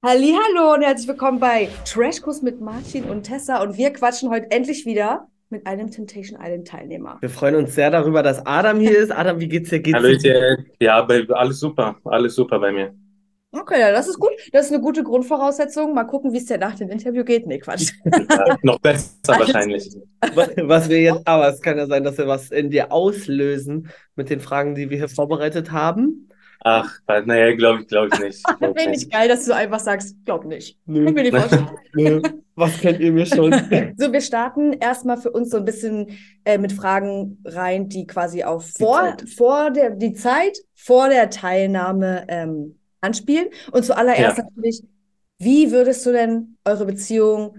Hallo und herzlich willkommen bei Trashkurs mit Martin und Tessa und wir quatschen heute endlich wieder mit einem Temptation Island Teilnehmer. Wir freuen uns sehr darüber, dass Adam hier ist. Adam, wie geht's dir? Geht's Hallo, dir? ja, alles super, alles super bei mir. Okay, ja, das ist gut. Das ist eine gute Grundvoraussetzung. Mal gucken, wie es dir nach dem Interview geht. Nee, Quatsch. Ja, noch besser wahrscheinlich. Was, was wir jetzt, aber es kann ja sein, dass wir was in dir auslösen mit den Fragen, die wir hier vorbereitet haben. Ach, naja, glaube ich, glaube ich nicht. Glaub Finde ich geil, dass du einfach sagst, glaub nicht. Nö. Kann ich mir nicht vorstellen. Nö. Was kennt ihr mir schon? So, wir starten erstmal für uns so ein bisschen äh, mit Fragen rein, die quasi auf Die vor, Zeit. vor der, die Zeit vor der Teilnahme ähm, anspielen. Und zuallererst Ja. natürlich, wie würdest du denn eure Beziehung,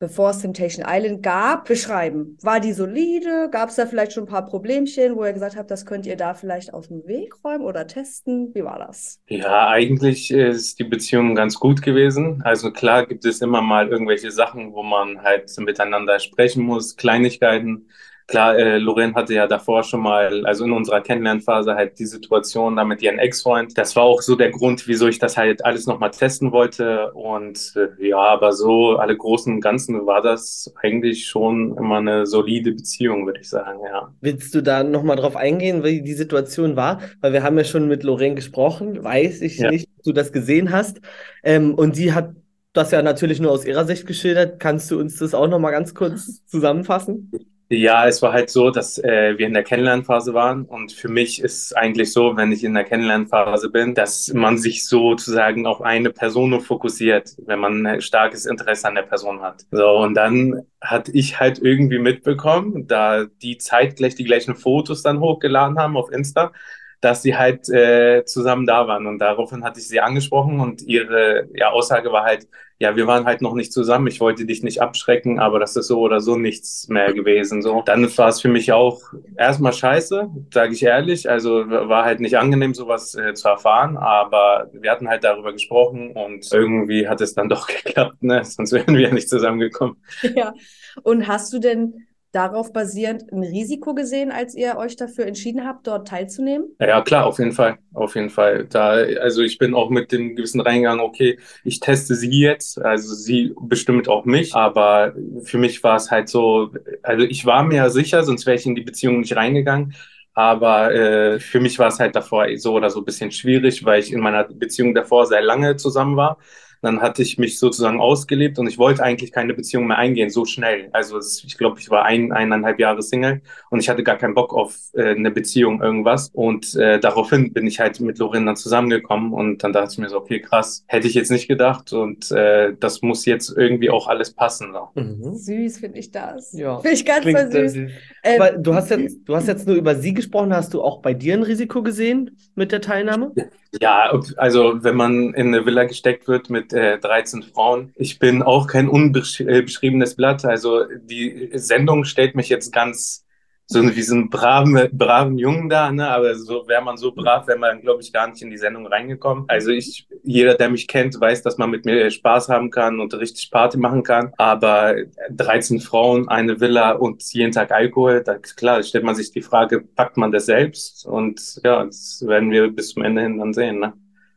bevor es Temptation Island gab, beschreiben? War die solide? Gab es da vielleicht schon ein paar Problemchen, wo ihr gesagt habt, das könnt ihr da vielleicht aus dem Weg räumen oder testen? Wie war das? Ja, eigentlich ist die Beziehung ganz gut gewesen. Also klar gibt es immer mal irgendwelche Sachen, wo man halt miteinander sprechen muss, Kleinigkeiten. Klar, äh, Lorraine hatte ja davor schon mal, also in unserer Kennenlernphase halt die Situation da mit ihrem Ex-Freund. Das war auch so der Grund, wieso ich das halt alles nochmal testen wollte. Und äh, ja, aber so alle Großen und Ganzen war das eigentlich schon immer eine solide Beziehung, würde ich sagen, ja. Willst du da nochmal drauf eingehen, wie die Situation war? Weil wir haben ja schon mit Lorraine gesprochen. Weiß ich Ja. nicht, ob du das gesehen hast. Ähm, und sie hat das ja natürlich nur aus ihrer Sicht geschildert. Kannst du uns das auch nochmal ganz kurz zusammenfassen? Ja, es war halt so, dass äh, wir in der Kennenlernphase waren und für mich ist eigentlich so, wenn ich in der Kennenlernphase bin, dass man sich sozusagen auf eine Person nur fokussiert, wenn man ein starkes Interesse an der Person hat. So, und dann hatte ich halt irgendwie mitbekommen, da die zeitgleich die gleichen Fotos dann hochgeladen haben auf Insta, dass sie halt äh, zusammen da waren. Und daraufhin hatte ich sie angesprochen und ihre ja, Aussage war halt, ja, wir waren halt noch nicht zusammen. Ich wollte dich nicht abschrecken, aber das ist so oder so nichts mehr gewesen. So, dann war es für mich auch erstmal scheiße, sage ich ehrlich. Also war halt nicht angenehm, sowas äh, zu erfahren, aber wir hatten halt darüber gesprochen und irgendwie hat es dann doch geklappt, ne? Sonst wären wir ja nicht zusammengekommen. Ja. Und hast du denn darauf basierend ein Risiko gesehen, als ihr euch dafür entschieden habt, dort teilzunehmen? Ja, klar, auf jeden Fall, auf jeden Fall. Da, also ich bin auch mit dem gewissen Reingang, okay, ich teste sie jetzt, also sie bestimmt auch mich, aber für mich war es halt so, also ich war mir sicher, sonst wäre ich in die Beziehung nicht reingegangen. Aber äh, für mich war es halt davor so oder so ein bisschen schwierig, weil ich in meiner Beziehung davor sehr lange zusammen war. Dann hatte ich mich sozusagen ausgelebt und ich wollte eigentlich keine Beziehung mehr eingehen, so schnell. Also es, ich glaube, ich war ein, eineinhalb Jahre Single und ich hatte gar keinen Bock auf äh, eine Beziehung, irgendwas. Und äh, daraufhin bin ich halt mit Lorin dann zusammengekommen und dann dachte ich mir so, okay, krass, hätte ich jetzt nicht gedacht und äh, das muss jetzt irgendwie auch alles passen. So. Mhm. Süß finde ich das. Ja, Finde ich ganz Klingt süß. süß. Ähm, Aber du hast jetzt, du hast jetzt nur über sie gesprochen. Hast du auch bei dir ein Risiko gesehen mit der Teilnahme? Ja, also wenn man in eine Villa gesteckt wird mit äh, 13 Frauen, ich bin auch kein unbeschriebenes Blatt. Also die Sendung stellt mich jetzt ganz so wie so einen braven, braven Jungen da, ne? Aber so wäre man so brav, wäre man, glaube ich, gar nicht in die Sendung reingekommen. Also ich, jeder, der mich kennt, weiß, dass man mit mir Spaß haben kann und richtig Party machen kann. Aber 13 Frauen, eine Villa und jeden Tag Alkohol, da klar, stellt man sich die Frage, packt man das selbst? Und ja, das werden wir bis zum Ende hin dann sehen, ne?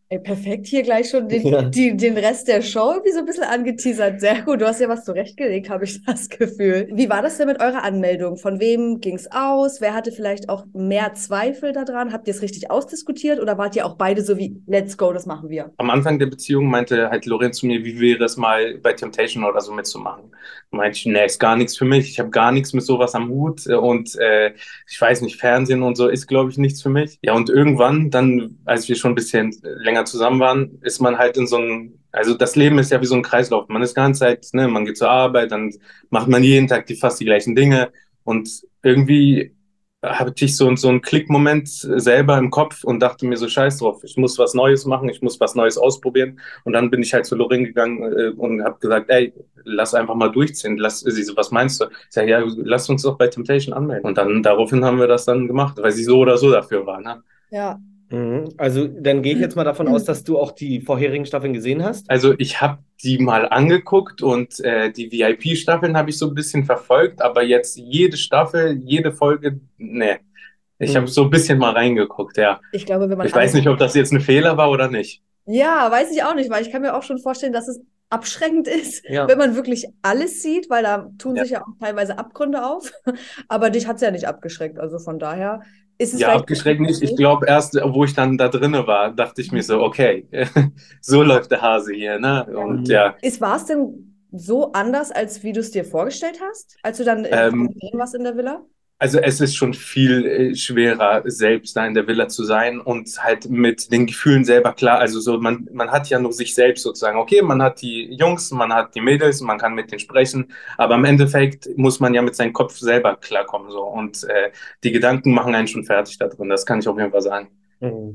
Ey, perfekt, hier gleich schon den, Ja. die, den Rest der Show irgendwie so ein bisschen angeteasert. Sehr gut, du hast ja was zurechtgelegt, habe ich das Gefühl. Wie war das denn mit eurer Anmeldung? Von wem ging es aus? Wer hatte vielleicht auch mehr Zweifel daran? Habt ihr es richtig ausdiskutiert oder wart ihr auch beide so wie, let's go, das machen wir? Am Anfang der Beziehung meinte halt Lorenz zu mir, wie wäre es mal bei Temptation oder so mitzumachen? Meinte ich, nee, ist gar nichts für mich. Ich habe gar nichts mit sowas am Hut und äh, ich weiß nicht, Fernsehen und so ist, glaube ich, nichts für mich. Ja, und irgendwann, dann, als wir schon ein bisschen länger zusammen waren, ist man halt in so einem, also das Leben ist ja wie so ein Kreislauf. Man ist ganze Zeit, ne, man geht zur Arbeit, dann macht man jeden Tag die fast die gleichen Dinge und irgendwie hatte ich so, so einen Klickmoment selber im Kopf und dachte mir so, scheiß drauf, ich muss was Neues machen, ich muss was Neues ausprobieren. Und dann bin ich halt zu Lorin gegangen äh, und habe gesagt, ey, lass einfach mal durchziehen. Lass, sie so, was meinst du? Ich sage, ja, lass uns doch bei Temptation anmelden. Und dann daraufhin haben wir das dann gemacht, weil sie so oder so dafür war. Ne? Ja. Mhm. Also dann gehe ich jetzt mal davon aus, dass du auch die vorherigen Staffeln gesehen hast. Also ich habe die mal angeguckt und äh, die VIP-Staffeln habe ich so ein bisschen verfolgt, aber jetzt jede Staffel, jede Folge, ne. Ich Hm. habe so ein bisschen mal reingeguckt, ja. Ich glaube, wenn man Ich weiß nicht, ob das jetzt ein Fehler war oder nicht. Ja, weiß ich auch nicht, weil ich kann mir auch schon vorstellen, dass es abschreckend ist, Ja. wenn man wirklich alles sieht, weil da tun Ja. sich ja auch teilweise Abgründe auf. Aber dich hat es ja nicht abgeschreckt. Also von daher Ja, abgeschreckt nicht. Ich glaube, erst, wo ich dann da drinne war, dachte ich mir so, okay, so läuft der Hase hier, ne? Und ja, Ist, war es denn so anders, als wie du es dir vorgestellt hast, als du dann Ähm, warst in der Villa? Also es ist schon viel äh, schwerer, selbst da in der Villa zu sein und halt mit den Gefühlen selber klar. Also so, man, man hat ja nur sich selbst sozusagen. Okay, man hat die Jungs, man hat die Mädels, man kann mit denen sprechen, aber im Endeffekt muss man ja mit seinem Kopf selber klarkommen. So. Und äh, die Gedanken machen einen schon fertig da drin. Das kann ich auf jeden Fall sagen.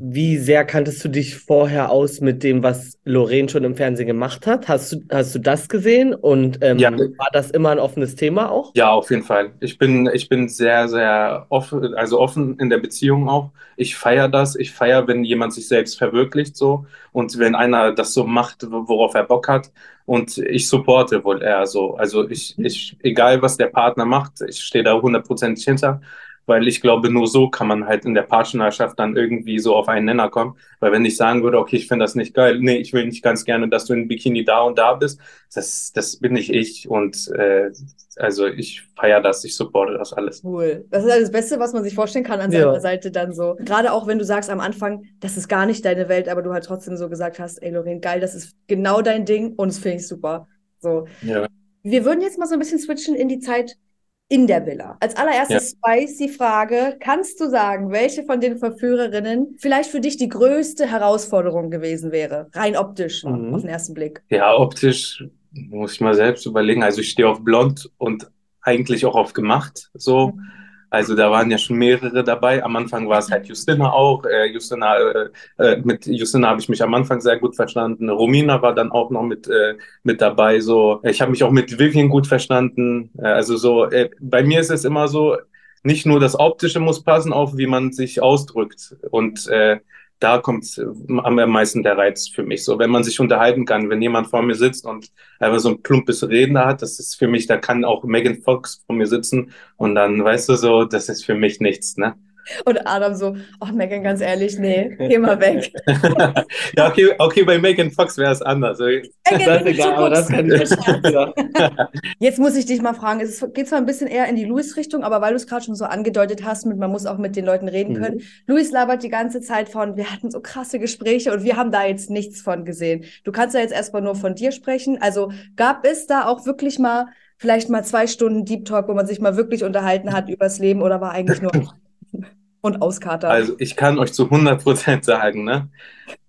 Wie sehr kanntest du dich vorher aus mit dem, was Lorraine schon im Fernsehen gemacht hat? Hast du, hast du das gesehen? Und ähm, Ja. war das immer ein offenes Thema auch? Ja, auf jeden Fall. Ich bin, ich bin sehr, sehr offen, also offen in der Beziehung auch. Ich feiere das. Ich feiere, wenn jemand sich selbst verwirklicht so und wenn einer das so macht, worauf er Bock hat. Und ich supporte wohl eher so. Also ich, ich, egal was der Partner macht, ich stehe da hundertprozentig hinter. Weil ich glaube, nur so kann man halt in der Partnerschaft dann irgendwie so auf einen Nenner kommen. Weil wenn ich sagen würde, okay, ich finde das nicht geil, nee, ich will nicht ganz gerne, dass du in Bikini da und da bist, das, das bin nicht ich. Und äh, also ich feiere das, ich supporte das alles. Cool. Das ist halt das Beste, was man sich vorstellen kann an Ja. seiner Seite dann so. Gerade auch wenn du sagst am Anfang, das ist gar nicht deine Welt, aber du halt trotzdem so gesagt hast, ey Lorraine, geil, das ist genau dein Ding und das finde ich super. So. Ja. Wir würden jetzt mal so ein bisschen switchen in die Zeit in der Villa. Als allererstes spicy Frage, kannst du sagen, welche von den Verführerinnen vielleicht für dich die größte Herausforderung gewesen wäre? Rein optisch, Mhm. auf den ersten Blick. Ja, optisch muss ich mal selbst überlegen. Also ich stehe auf blond und eigentlich auch auf gemacht. So. Also da waren ja schon mehrere dabei. Am Anfang war es halt Justina auch. Äh, Justina, äh, äh, mit Justina habe ich mich am Anfang sehr gut verstanden. Romina war dann auch noch mit, äh, mit dabei. So, ich habe mich auch mit Vivian gut verstanden. Äh, also so, äh, bei mir ist es immer so, nicht nur das Optische muss passen, auch wie man sich ausdrückt. Und äh, da kommt am meisten der Reiz für mich. So, wenn man sich unterhalten kann, wenn jemand vor mir sitzt und einfach so ein plumpes Reden hat, das ist für mich, da kann auch Megan Fox vor mir sitzen und dann, weißt du, so, das ist für mich nichts, ne? Und Adam so, ach Megan, ganz ehrlich, nee, geh mal weg. ja, okay, okay, bei Megan Fox wäre es anders. Megan, Das ist egal, aber das kann ich. Jetzt muss ich dich mal fragen, es geht zwar ein bisschen eher in die Louis-Richtung, aber weil du es gerade schon so angedeutet hast, mit, man muss auch mit den Leuten reden Mhm. können. Louis labert die ganze Zeit von, wir hatten so krasse Gespräche und wir haben da jetzt nichts von gesehen. Du kannst ja jetzt erstmal nur von dir sprechen. Also gab es da auch wirklich mal, vielleicht mal zwei Stunden Deep Talk, wo man sich mal wirklich unterhalten hat übers Leben oder war eigentlich nur und auskatern? Also ich kann euch zu 100 Prozent sagen, ne?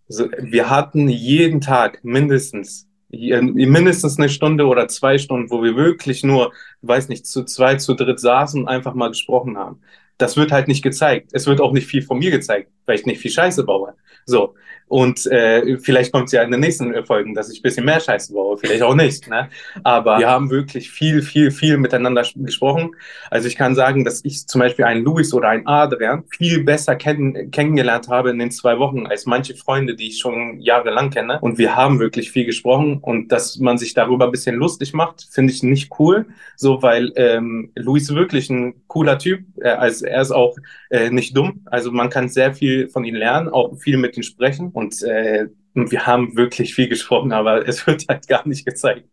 So, wir hatten jeden Tag mindestens mindestens eine Stunde oder zwei Stunden, wo wir wirklich nur, weiß nicht, zu zwei, zu dritt saßen und einfach mal gesprochen haben. Das wird halt nicht gezeigt. Es wird auch nicht viel von mir gezeigt, weil ich nicht viel Scheiße baue. So. Und äh, vielleicht kommt es ja in den nächsten Folgen, dass ich ein bisschen mehr Scheiße baue, vielleicht auch nicht. Ne? Aber wir haben wirklich viel, viel, viel miteinander gesprochen. Also ich kann sagen, dass ich zum Beispiel einen Louis oder einen Adrian viel besser kenn kennengelernt habe in den zwei Wochen als manche Freunde, die ich schon jahrelang kenne. Und wir haben wirklich viel gesprochen und dass man sich darüber ein bisschen lustig macht, finde ich nicht cool. So, weil ähm, Louis wirklich ein cooler Typ. Äh, also er ist auch äh, nicht dumm. Also man kann sehr viel von ihm lernen, auch viel mit ihm sprechen. Und äh, wir haben wirklich viel gesprochen, aber es wird halt gar nicht gezeigt.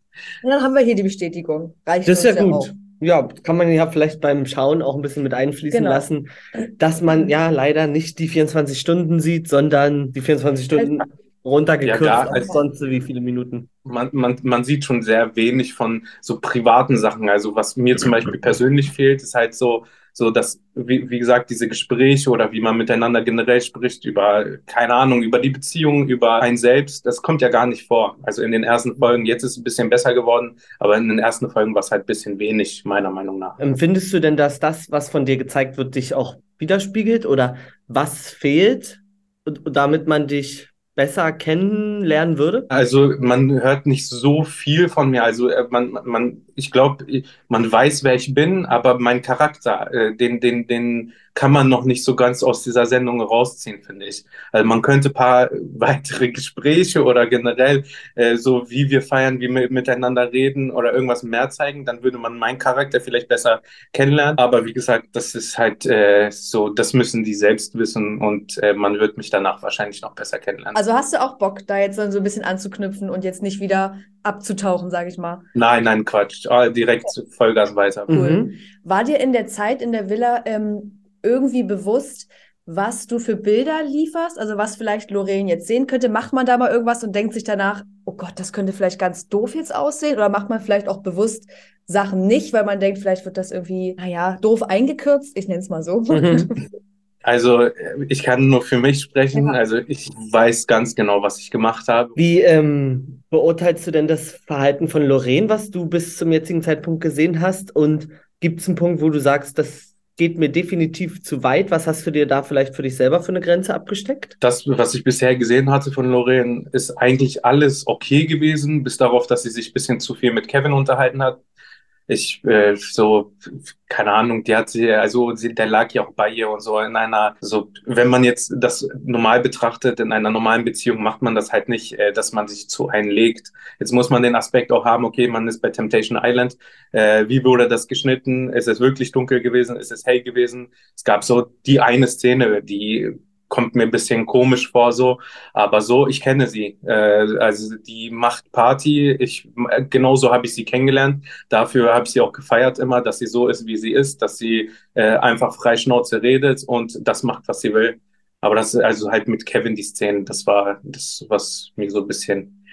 Und dann haben wir hier die Bestätigung. Reicht Das ist ja gut. auch. Ja, kann man ja vielleicht beim Schauen auch ein bisschen mit einfließen Genau. lassen, dass man ja leider nicht die 24 Stunden sieht, sondern die 24 Stunden runtergekürzt Ja, gar- auf sonst wie viele Minuten. man, man, man sieht schon sehr wenig von so privaten Sachen. Also was mir zum Beispiel persönlich fehlt, ist halt so, so dass, wie, wie gesagt, diese Gespräche oder wie man miteinander generell spricht über, keine Ahnung, über die Beziehung, über ein Selbst, das kommt ja gar nicht vor. Also in den ersten Folgen, jetzt ist es ein bisschen besser geworden, aber in den ersten Folgen war es halt ein bisschen wenig, meiner Meinung nach. Empfindest du denn, dass das, was von dir gezeigt wird, dich auch widerspiegelt oder was fehlt, damit man dich besser kennenlernen würde? Also man hört nicht so viel von mir. Also äh, man, man, ich glaube, man weiß, wer ich bin, aber mein Charakter, äh, den, den, den kann man noch nicht so ganz aus dieser Sendung rausziehen, finde ich. Also man könnte paar weitere Gespräche oder generell äh, so, wie wir feiern, wie wir miteinander reden oder irgendwas mehr zeigen, dann würde man meinen Charakter vielleicht besser kennenlernen. Aber wie gesagt, das ist halt äh, so, das müssen die selbst wissen und äh, man wird mich danach wahrscheinlich noch besser kennenlernen. Also hast du auch Bock, da jetzt dann so ein bisschen anzuknüpfen und jetzt nicht wieder abzutauchen, sage ich mal? Nein, nein, Quatsch. Ah, direkt okay. Vollgas weiter. Cool. Mhm. War dir in der Zeit in der Villa ähm, irgendwie bewusst, was du für Bilder lieferst, also was vielleicht Lorraine jetzt sehen könnte. Macht man da mal irgendwas und denkt sich danach, oh Gott, das könnte vielleicht ganz doof jetzt aussehen? Oder macht man vielleicht auch bewusst Sachen nicht, weil man denkt, vielleicht wird das irgendwie, naja, doof eingekürzt? Ich nenne es mal so. Mhm. Also ich kann nur für mich sprechen. Ja. Also ich weiß ganz genau, was ich gemacht habe. Wie ähm, beurteilst du denn das Verhalten von Lorraine, was du bis zum jetzigen Zeitpunkt gesehen hast? Und gibt es einen Punkt, wo du sagst, das geht mir definitiv zu weit. Was hast du dir da vielleicht für dich selber für eine Grenze abgesteckt? Das, was ich bisher gesehen hatte von Lorraine, ist eigentlich alles okay gewesen, bis darauf, dass sie sich ein bisschen zu viel mit Kevin unterhalten hat ich äh, so keine Ahnung, die hat sie also sie, der lag ja auch bei ihr und so in einer so wenn man jetzt das normal betrachtet in einer normalen Beziehung macht man das halt nicht, äh, dass man sich zu einlegt. Jetzt muss man den Aspekt auch haben, okay, man ist bei Temptation Island, äh, wie wurde das geschnitten? Ist es wirklich dunkel gewesen? Ist es hell gewesen? Es gab so die eine Szene, die kommt mir ein bisschen komisch vor so, aber so, ich kenne sie. Äh, also die macht Party, ich genauso habe ich sie kennengelernt. Dafür habe ich sie auch gefeiert immer, dass sie so ist, wie sie ist, dass sie äh, einfach frei Schnauze redet und das macht, was sie will. Aber das also halt mit Kevin die Szene, das war das, was mir so ein bisschen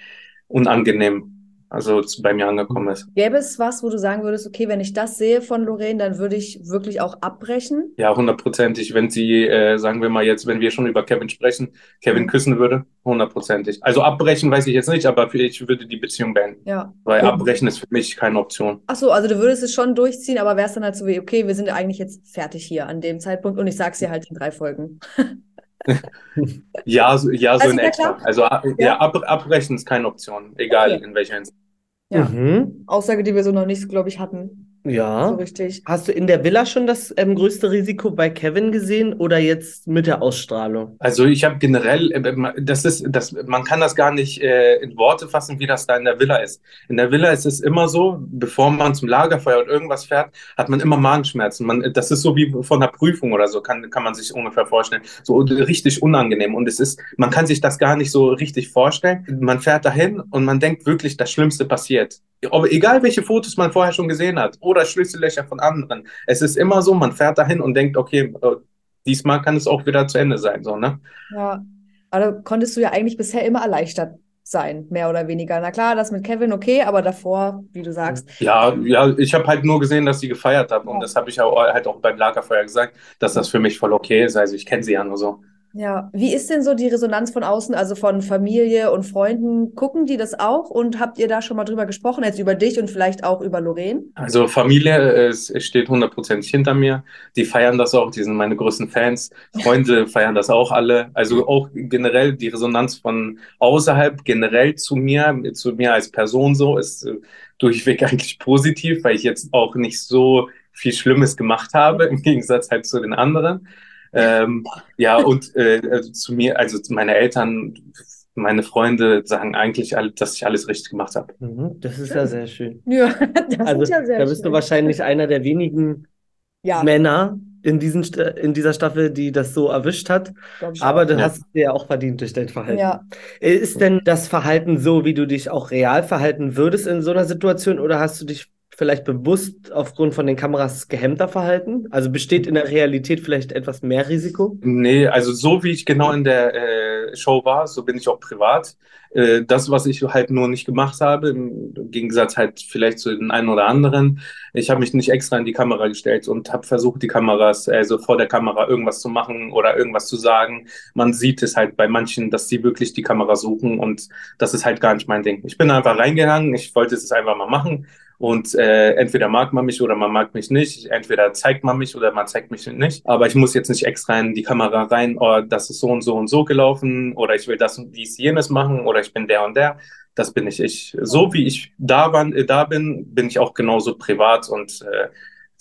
unangenehm also bei mir angekommen ist. Gäbe es was, wo du sagen würdest, okay, wenn ich das sehe von Lorraine, dann würde ich wirklich auch abbrechen? Ja, hundertprozentig. Wenn sie, äh, sagen wir mal jetzt, wenn wir schon über Kevin sprechen, Kevin küssen würde, hundertprozentig. Also abbrechen weiß ich jetzt nicht, aber ich würde die Beziehung beenden. Ja. Weil ja. abbrechen ist für mich keine Option. Ach so, also du würdest es schon durchziehen, aber wärst dann halt so wie, okay, wir sind eigentlich jetzt fertig hier an dem Zeitpunkt und ich sag's dir halt in drei Folgen. ja, so, ja, so in etwa. Also ja, ja ab, abbrechen ist keine Option, egal okay. in welcher Hinsicht. Ja. Mhm. Aussage, die wir so noch nicht, glaube ich, hatten. Ja. So richtig. Hast du in der Villa schon das ähm, größte Risiko bei Kevin gesehen oder jetzt mit der Ausstrahlung? Also ich habe generell, äh, das ist, das, man kann das gar nicht äh, in Worte fassen, wie das da in der Villa ist. In der Villa ist es immer so, bevor man zum Lagerfeuer oder irgendwas fährt, hat man immer Magenschmerzen. Man, das ist so wie von einer Prüfung oder so, kann, kann man sich ungefähr vorstellen. So richtig unangenehm. Und es ist, man kann sich das gar nicht so richtig vorstellen. Man fährt dahin und man denkt wirklich, das Schlimmste passiert egal welche Fotos man vorher schon gesehen hat oder Schlüssellöcher von anderen, es ist immer so, man fährt dahin und denkt, okay, äh, diesmal kann es auch wieder zu Ende sein, so, ne? Ja, aber da konntest du ja eigentlich bisher immer erleichtert sein, mehr oder weniger. Na klar, das mit Kevin okay, aber davor, wie du sagst. Ja, ja, ich habe halt nur gesehen, dass sie gefeiert hat ja. und das habe ich auch, halt auch beim Lagerfeuer gesagt, dass das für mich voll okay ist. Also ich kenne sie ja nur so. Ja, wie ist denn so die Resonanz von außen, also von Familie und Freunden? Gucken die das auch und habt ihr da schon mal drüber gesprochen, jetzt über dich und vielleicht auch über Lorraine? Also Familie es steht hundertprozentig hinter mir. Die feiern das auch, die sind meine größten Fans. Freunde feiern das auch alle. Also auch generell die Resonanz von außerhalb generell zu mir, zu mir als Person so, ist äh, durchweg eigentlich positiv, weil ich jetzt auch nicht so viel Schlimmes gemacht habe, im Gegensatz halt zu den anderen. Ähm, ja, und äh, also zu mir, also meine Eltern, meine Freunde sagen eigentlich, dass ich alles richtig gemacht habe. Mhm, das ist ja sehr schön. Ja, das also, ist ja sehr Da bist schön. du wahrscheinlich einer der wenigen ja. Männer in, diesen, in dieser Staffel, die das so erwischt hat. Aber du ja. hast es dir ja auch verdient durch dein Verhalten. Ja. Ist denn das Verhalten so, wie du dich auch real verhalten würdest in so einer Situation oder hast du dich vielleicht bewusst aufgrund von den Kameras gehemmter verhalten? Also besteht in der Realität vielleicht etwas mehr Risiko? Nee, also so wie ich genau in der äh, Show war, so bin ich auch privat. Äh, das, was ich halt nur nicht gemacht habe, im Gegensatz halt vielleicht zu den einen oder anderen, ich habe mich nicht extra in die Kamera gestellt und habe versucht, die Kameras, also vor der Kamera irgendwas zu machen oder irgendwas zu sagen. Man sieht es halt bei manchen, dass sie wirklich die Kamera suchen und das ist halt gar nicht mein Ding. Ich bin einfach reingegangen, ich wollte es einfach mal machen und äh, entweder mag man mich oder man mag mich nicht. Entweder zeigt man mich oder man zeigt mich nicht. Aber ich muss jetzt nicht extra in die Kamera rein, oh, das ist so und so und so gelaufen oder ich will das und dies, jenes machen oder ich bin der und der. Das bin ich ich. So wie ich da, war, äh, da bin, bin ich auch genauso privat und äh,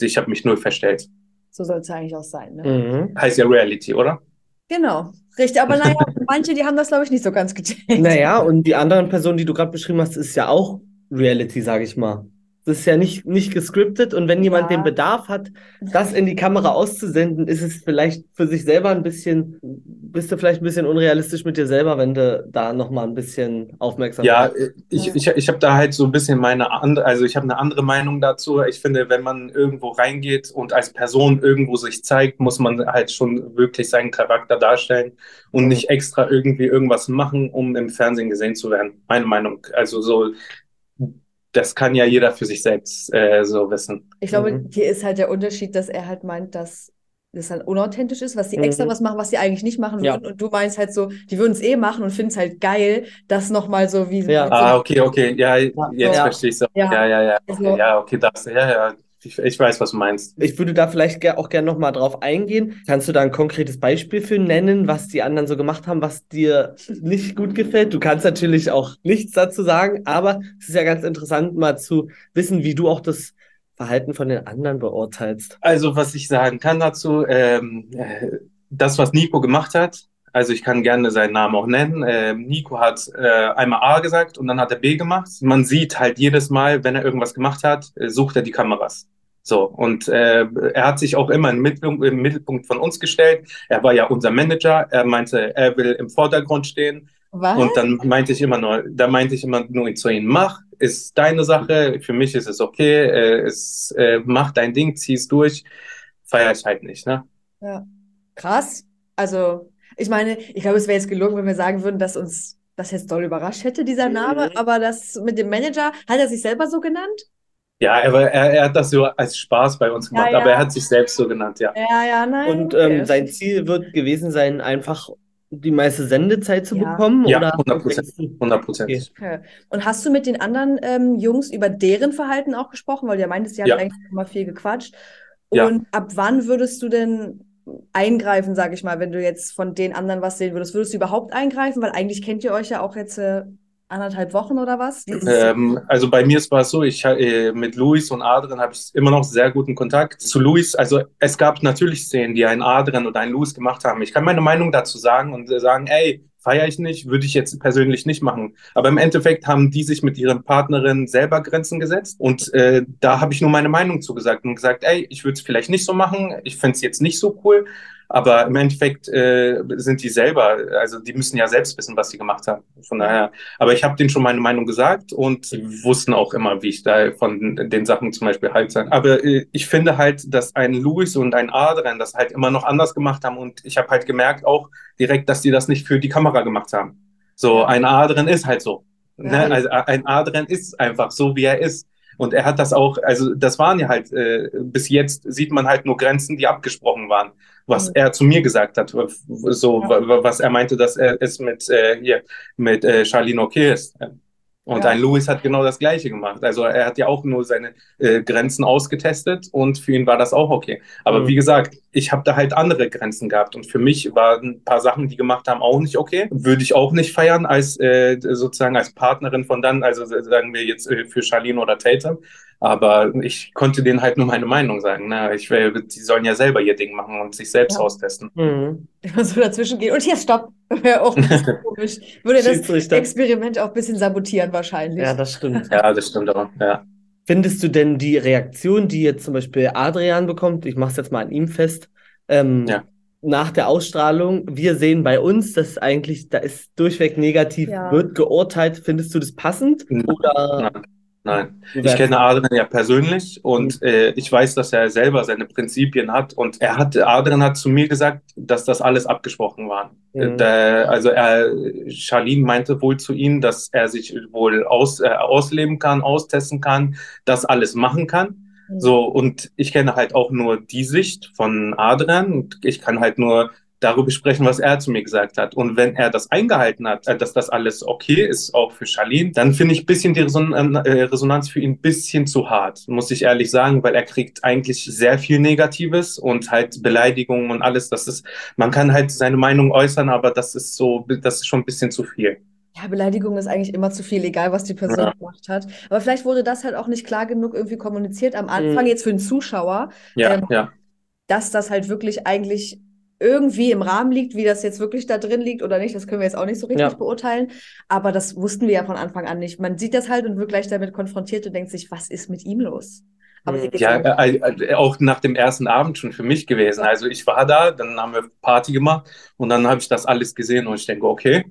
ich habe mich nur verstellt. So soll es eigentlich auch sein. Ne? Mhm. Heißt ja Reality, oder? Genau, richtig. Aber naja, manche, die haben das, glaube ich, nicht so ganz gecheckt. Naja, und die anderen Personen, die du gerade beschrieben hast, ist ja auch Reality, sage ich mal. Das ist ja nicht, nicht gescriptet und wenn jemand ja. den Bedarf hat, das in die Kamera auszusenden, ist es vielleicht für sich selber ein bisschen, bist du vielleicht ein bisschen unrealistisch mit dir selber, wenn du da nochmal ein bisschen aufmerksam Ja, ich, ich, ich habe da halt so ein bisschen meine andere, also ich habe eine andere Meinung dazu. Ich finde, wenn man irgendwo reingeht und als Person irgendwo sich zeigt, muss man halt schon wirklich seinen Charakter darstellen und mhm. nicht extra irgendwie irgendwas machen, um im Fernsehen gesehen zu werden. Meine Meinung. Also so das kann ja jeder für sich selbst äh, so wissen. Ich glaube, mhm. hier ist halt der Unterschied, dass er halt meint, dass das halt unauthentisch ist, was sie mhm. extra was machen, was sie eigentlich nicht machen würden. Ja. Und du meinst halt so, die würden es eh machen und finden es halt geil, das nochmal so wie. Ja. Ah, okay, okay. Ja, jetzt ja. verstehe ich es. Ja. ja, ja, ja. Okay. Also, ja, okay, das. Ja, ja. Ich, ich, weiß, was du meinst. Ich würde da vielleicht auch gerne nochmal drauf eingehen. Kannst du da ein konkretes Beispiel für nennen, was die anderen so gemacht haben, was dir nicht gut gefällt? Du kannst natürlich auch nichts dazu sagen, aber es ist ja ganz interessant, mal zu wissen, wie du auch das Verhalten von den anderen beurteilst. Also, was ich sagen kann dazu, ähm, äh, das, was Nico gemacht hat, also ich kann gerne seinen Namen auch nennen. Äh, Nico hat äh, einmal A gesagt und dann hat er B gemacht. Man sieht halt jedes Mal, wenn er irgendwas gemacht hat, äh, sucht er die Kameras. So, und äh, er hat sich auch immer im Mittelpunkt, im Mittelpunkt von uns gestellt. Er war ja unser Manager. Er meinte, er will im Vordergrund stehen. Was? Und dann meinte ich immer nur, da meinte ich immer nur zu ihm, mach, ist deine Sache, für mich ist es okay, äh, es, äh, mach dein Ding, zieh es durch, feier ich halt nicht, ne? Ja. Krass. Also, ich meine, ich glaube, es wäre jetzt gelungen, wenn wir sagen würden, dass uns das jetzt doll überrascht hätte, dieser Name, mhm. aber das mit dem Manager, hat er sich selber so genannt? Ja, er, er, er, hat das so als Spaß bei uns gemacht, ja, ja. aber er hat sich selbst so genannt, ja. Ja, ja, nein. Und ähm, okay. sein Ziel wird gewesen sein, einfach die meiste Sendezeit zu ja. bekommen? Ja, 100 Prozent. 100 Prozent. Okay. Und hast du mit den anderen ähm, Jungs über deren Verhalten auch gesprochen? Weil du ja meintest, die haben eigentlich immer viel gequatscht. Und ja. ab wann würdest du denn eingreifen, sage ich mal, wenn du jetzt von den anderen was sehen würdest? Würdest du überhaupt eingreifen? Weil eigentlich kennt ihr euch ja auch jetzt äh, anderthalb Wochen oder was? Ähm, also bei mir war es so, ich äh, mit Luis und Adrian habe ich immer noch sehr guten Kontakt. Zu Luis, also es gab natürlich Szenen, die einen Adrian oder einen Luis gemacht haben. Ich kann meine Meinung dazu sagen und sagen, ey, feiere ich nicht, würde ich jetzt persönlich nicht machen. Aber im Endeffekt haben die sich mit ihren Partnerinnen selber Grenzen gesetzt und äh, da habe ich nur meine Meinung zugesagt und gesagt, ey, ich würde es vielleicht nicht so machen, ich fände es jetzt nicht so cool, aber im Endeffekt äh, sind die selber, also die müssen ja selbst wissen, was sie gemacht haben. Von daher, aber ich habe denen schon meine Meinung gesagt und sie wussten auch immer, wie ich da von den Sachen zum Beispiel halt sein. Aber äh, ich finde halt, dass ein Louis und ein Adrian das halt immer noch anders gemacht haben und ich habe halt gemerkt auch direkt, dass die das nicht für die Kamera gemacht haben. So, ein Adrian ist halt so. Ne? Also ein Adrian ist einfach so, wie er ist. Und er hat das auch, also das waren ja halt, äh, bis jetzt sieht man halt nur Grenzen, die abgesprochen waren was mhm. er zu mir gesagt hat, so ja. was er meinte, dass er es mit äh, hier mit äh, Charlene okay ist. Und ja. ein Louis hat genau das Gleiche gemacht. Also er hat ja auch nur seine äh, Grenzen ausgetestet und für ihn war das auch okay. Aber mhm. wie gesagt, ich habe da halt andere Grenzen gehabt und für mich waren ein paar Sachen, die gemacht haben, auch nicht okay. Würde ich auch nicht feiern als äh, sozusagen als Partnerin von dann, also sagen wir jetzt äh, für Charlene oder Tatum. Aber ich konnte denen halt nur meine Meinung sagen. Ne? Ich will, die sollen ja selber ihr Ding machen und sich selbst ja. austesten. Mhm. Immer so dazwischen gehen. Und hier, stopp. Wäre auch komisch. Würde das Experiment auch ein bisschen sabotieren wahrscheinlich. Ja, das stimmt. ja, das stimmt auch. Ja. Findest du denn die Reaktion, die jetzt zum Beispiel Adrian bekommt, ich mache es jetzt mal an ihm fest, ähm, ja. nach der Ausstrahlung, wir sehen bei uns, dass eigentlich, da ist durchweg negativ, ja. wird geurteilt. Findest du das passend? Oder? Nein. Ich kenne Adrian ja persönlich und mhm. äh, ich weiß, dass er selber seine Prinzipien hat und er hat, Adrian hat zu mir gesagt, dass das alles abgesprochen war. Mhm. Der, also er, Charlene meinte wohl zu ihm, dass er sich wohl aus, äh, ausleben kann, austesten kann, das alles machen kann. Mhm. So, und ich kenne halt auch nur die Sicht von Adrian und ich kann halt nur darüber sprechen, was er zu mir gesagt hat. Und wenn er das eingehalten hat, äh, dass das alles okay ist, auch für Charlene, dann finde ich ein bisschen die äh, Resonanz für ihn ein bisschen zu hart, muss ich ehrlich sagen, weil er kriegt eigentlich sehr viel Negatives und halt Beleidigungen und alles. Das ist, man kann halt seine Meinung äußern, aber das ist so, das ist schon ein bisschen zu viel. Ja, Beleidigung ist eigentlich immer zu viel, egal was die Person ja. gemacht hat. Aber vielleicht wurde das halt auch nicht klar genug irgendwie kommuniziert am Anfang, mhm. jetzt für den Zuschauer. Ja, ähm, ja. Dass das halt wirklich eigentlich irgendwie im Rahmen liegt, wie das jetzt wirklich da drin liegt oder nicht, das können wir jetzt auch nicht so richtig ja. beurteilen. Aber das wussten wir ja von Anfang an nicht. Man sieht das halt und wird gleich damit konfrontiert und denkt sich, was ist mit ihm los? Aber hm. ja, äh, äh, auch nach dem ersten Abend schon für mich gewesen. Also ich war da, dann haben wir Party gemacht und dann habe ich das alles gesehen und ich denke, okay,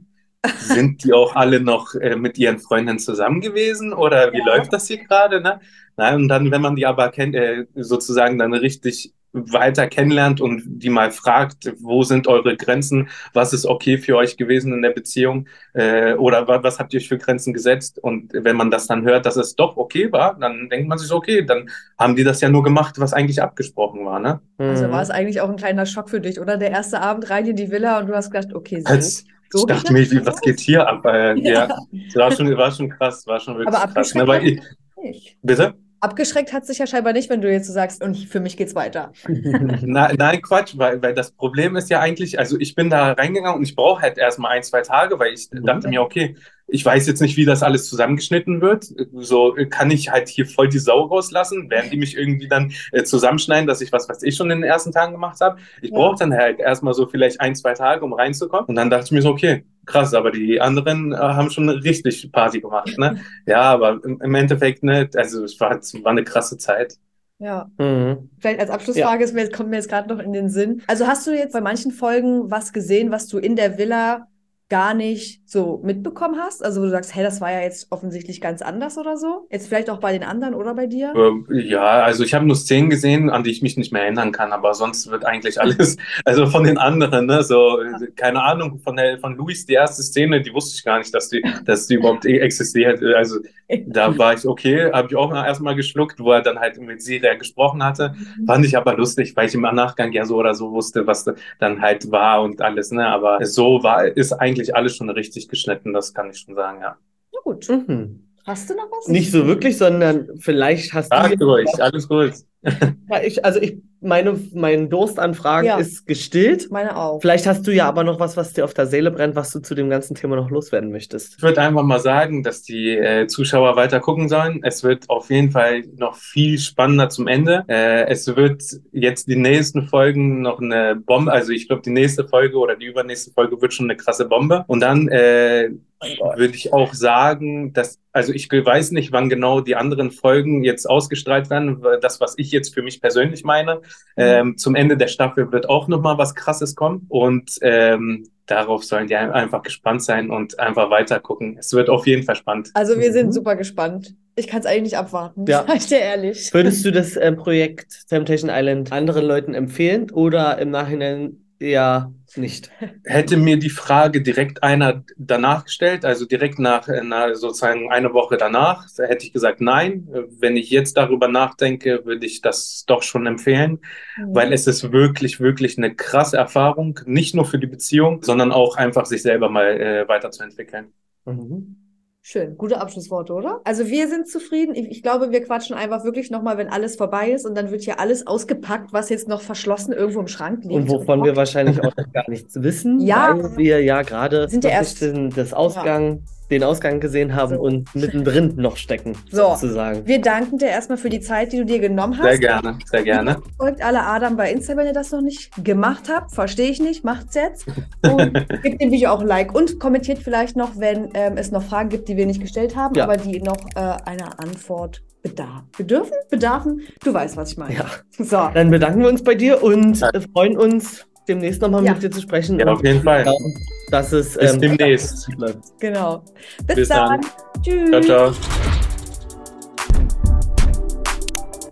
sind die auch alle noch äh, mit ihren Freundinnen zusammen gewesen oder wie ja. läuft das hier gerade? Ne? Nein, und dann, wenn man die aber kennt, äh, sozusagen dann richtig weiter kennenlernt und die mal fragt, wo sind eure Grenzen, was ist okay für euch gewesen in der Beziehung äh, oder was habt ihr euch für Grenzen gesetzt? Und wenn man das dann hört, dass es doch okay war, dann denkt man sich, okay, dann haben die das ja nur gemacht, was eigentlich abgesprochen war. Ne? Also war es eigentlich auch ein kleiner Schock für dich, oder? Der erste Abend rein in die Villa und du hast gedacht, okay, so. Als, ich dachte mir, was geht hier ab? Äh, ja. ja, war schon, war schon krass, war schon wirklich Aber krass. Ne? Weil ich, bitte? Abgeschreckt hat sich ja scheinbar nicht, wenn du jetzt so sagst, und für mich geht's weiter. Na, nein, Quatsch, weil, weil das Problem ist ja eigentlich, also ich bin da reingegangen und ich brauche halt erstmal ein, zwei Tage, weil ich mhm. dachte mir, okay, ich weiß jetzt nicht, wie das alles zusammengeschnitten wird. So kann ich halt hier voll die Sau rauslassen, werden die mich irgendwie dann äh, zusammenschneiden, dass ich was, was ich schon in den ersten Tagen gemacht habe. Ich ja. brauche dann halt erstmal so vielleicht ein, zwei Tage, um reinzukommen. Und dann dachte ich mir so, okay, krass, aber die anderen äh, haben schon richtig Party gemacht, ne? ja, aber im, im, Endeffekt, ne, also es war, es war eine krasse Zeit. Ja. Mhm. Vielleicht als Abschlussfrage ja. kommt mir jetzt gerade noch in den Sinn. Also hast du jetzt bei manchen Folgen was gesehen, was du in der Villa gar nicht so mitbekommen hast? Also wo du sagst, hey, das war ja jetzt offensichtlich ganz anders oder so? Jetzt vielleicht auch bei den anderen oder bei dir? Äh, ja, also ich habe nur Szenen gesehen, an die ich mich nicht mehr erinnern kann, aber sonst wird eigentlich alles, also von den anderen, ne, so, keine Ahnung, von der, von Luis, die erste Szene, die wusste ich gar nicht, dass die, dass die überhaupt e-, existiert. Also da war ich okay, habe ich auch erstmal geschluckt, wo er dann halt mit Siria gesprochen hatte. Mhm. Fand ich aber lustig, weil ich im Nachgang ja so oder so wusste, was dann halt war und alles, ne, aber so war, ist eigentlich eigentlich alles schon richtig geschnitten, das kann ich schon sagen, ja. Na gut. Mhm. Hast du noch was? Nicht so wirklich, sondern vielleicht hast Sag du. Ruhig, alles gut. Ja, ich, also ich meine, mein Durst an Fragen ja. ist gestillt. Meine auch. Vielleicht hast du ja aber noch was, was dir auf der Seele brennt, was du zu dem ganzen Thema noch loswerden möchtest. Ich würde einfach mal sagen, dass die äh, Zuschauer weiter gucken sollen. Es wird auf jeden Fall noch viel spannender zum Ende. Äh, es wird jetzt die nächsten Folgen noch eine Bombe, also ich glaube, die nächste Folge oder die übernächste Folge wird schon eine krasse Bombe. Und dann äh, würde ich auch sagen, dass, also ich weiß nicht, wann genau die anderen Folgen jetzt ausgestrahlt werden. Das, was ich jetzt für mich persönlich meine, ähm, zum Ende der Staffel wird auch nochmal was Krasses kommen und ähm, darauf sollen die einfach gespannt sein und einfach weiter gucken. Es wird auf jeden Fall spannend. Also wir sind mhm. super gespannt. Ich kann es eigentlich nicht abwarten, ja. sag ich dir ehrlich. Würdest du das äh, Projekt Temptation Island anderen Leuten empfehlen oder im Nachhinein eher nicht. Hätte mir die Frage direkt einer danach gestellt, also direkt nach, nach sozusagen eine Woche danach, hätte ich gesagt nein. Wenn ich jetzt darüber nachdenke, würde ich das doch schon empfehlen, mhm. weil es ist wirklich, wirklich eine krasse Erfahrung, nicht nur für die Beziehung, sondern auch einfach sich selber mal äh, weiterzuentwickeln. Mhm. Schön, gute Abschlussworte, oder? Also wir sind zufrieden. Ich, ich glaube, wir quatschen einfach wirklich nochmal, wenn alles vorbei ist und dann wird hier alles ausgepackt, was jetzt noch verschlossen irgendwo im Schrank liegt. Und wovon und wir wahrscheinlich auch gar nichts wissen, ja. weil wir ja gerade sind ja erst das Ausgang ja den Ausgang gesehen haben so. und mittendrin noch stecken, so, sozusagen. Wir danken dir erstmal für die Zeit, die du dir genommen hast. Sehr gerne, sehr gerne. Folgt alle Adam bei Insta, wenn ihr das noch nicht gemacht habt. Verstehe ich nicht, macht's jetzt. Und gebt dem Video auch ein Like und kommentiert vielleicht noch, wenn ähm, es noch Fragen gibt, die wir nicht gestellt haben, ja. aber die noch äh, einer Antwort bedarf. Bedürfen? Bedarfen? Du weißt, was ich meine. Ja. So. Dann bedanken wir uns bei dir und ja. freuen uns demnächst nochmal ja. mit dir zu sprechen. Ja, auf jeden Fall. Dass es Bis ähm, demnächst. Genau. Bis, Bis dann. dann. Tschüss. Ciao, ciao.